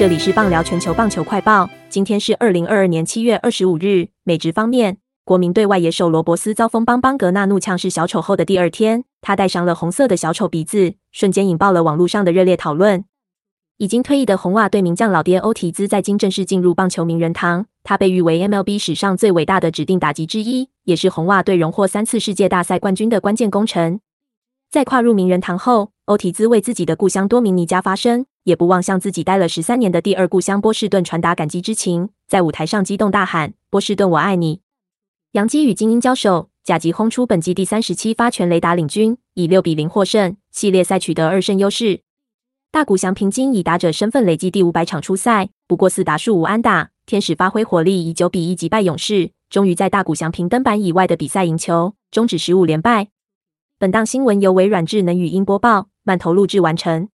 这里是棒聊全球棒球快报，今天是二零二二年七月二十五日。美职方面，国民队外野手罗伯斯遭风帮邦格纳怒呛是小丑后的第二天，他戴上了红色的小丑鼻子，瞬间引爆了网络上的热烈讨论。已经退役的红袜队名将老爹欧提兹在今正式进入棒球名人堂，他被誉为 MLB 史上最伟大的指定打击之一，也是红袜队荣获三次世界大赛冠军的关键功臣。在跨入名人堂后，欧提兹为自己的故乡多米尼加发声，也不忘向自己待了十三年的第二故乡波士顿传达感激之情，在舞台上激动大喊：“波士顿，我爱你！”杨基与精英交手，甲级轰出本季第三十七发全垒打领军，以六比零获胜，系列赛取得二胜优势。大谷翔平均以打者身份累计第五百场出赛，不过四打数五安打。天使发挥火力，以九比一击败勇士，终于在大谷翔平登板以外的比赛赢球，终止十五连败。本档新闻由微软智能语音播报，慢投录制完成。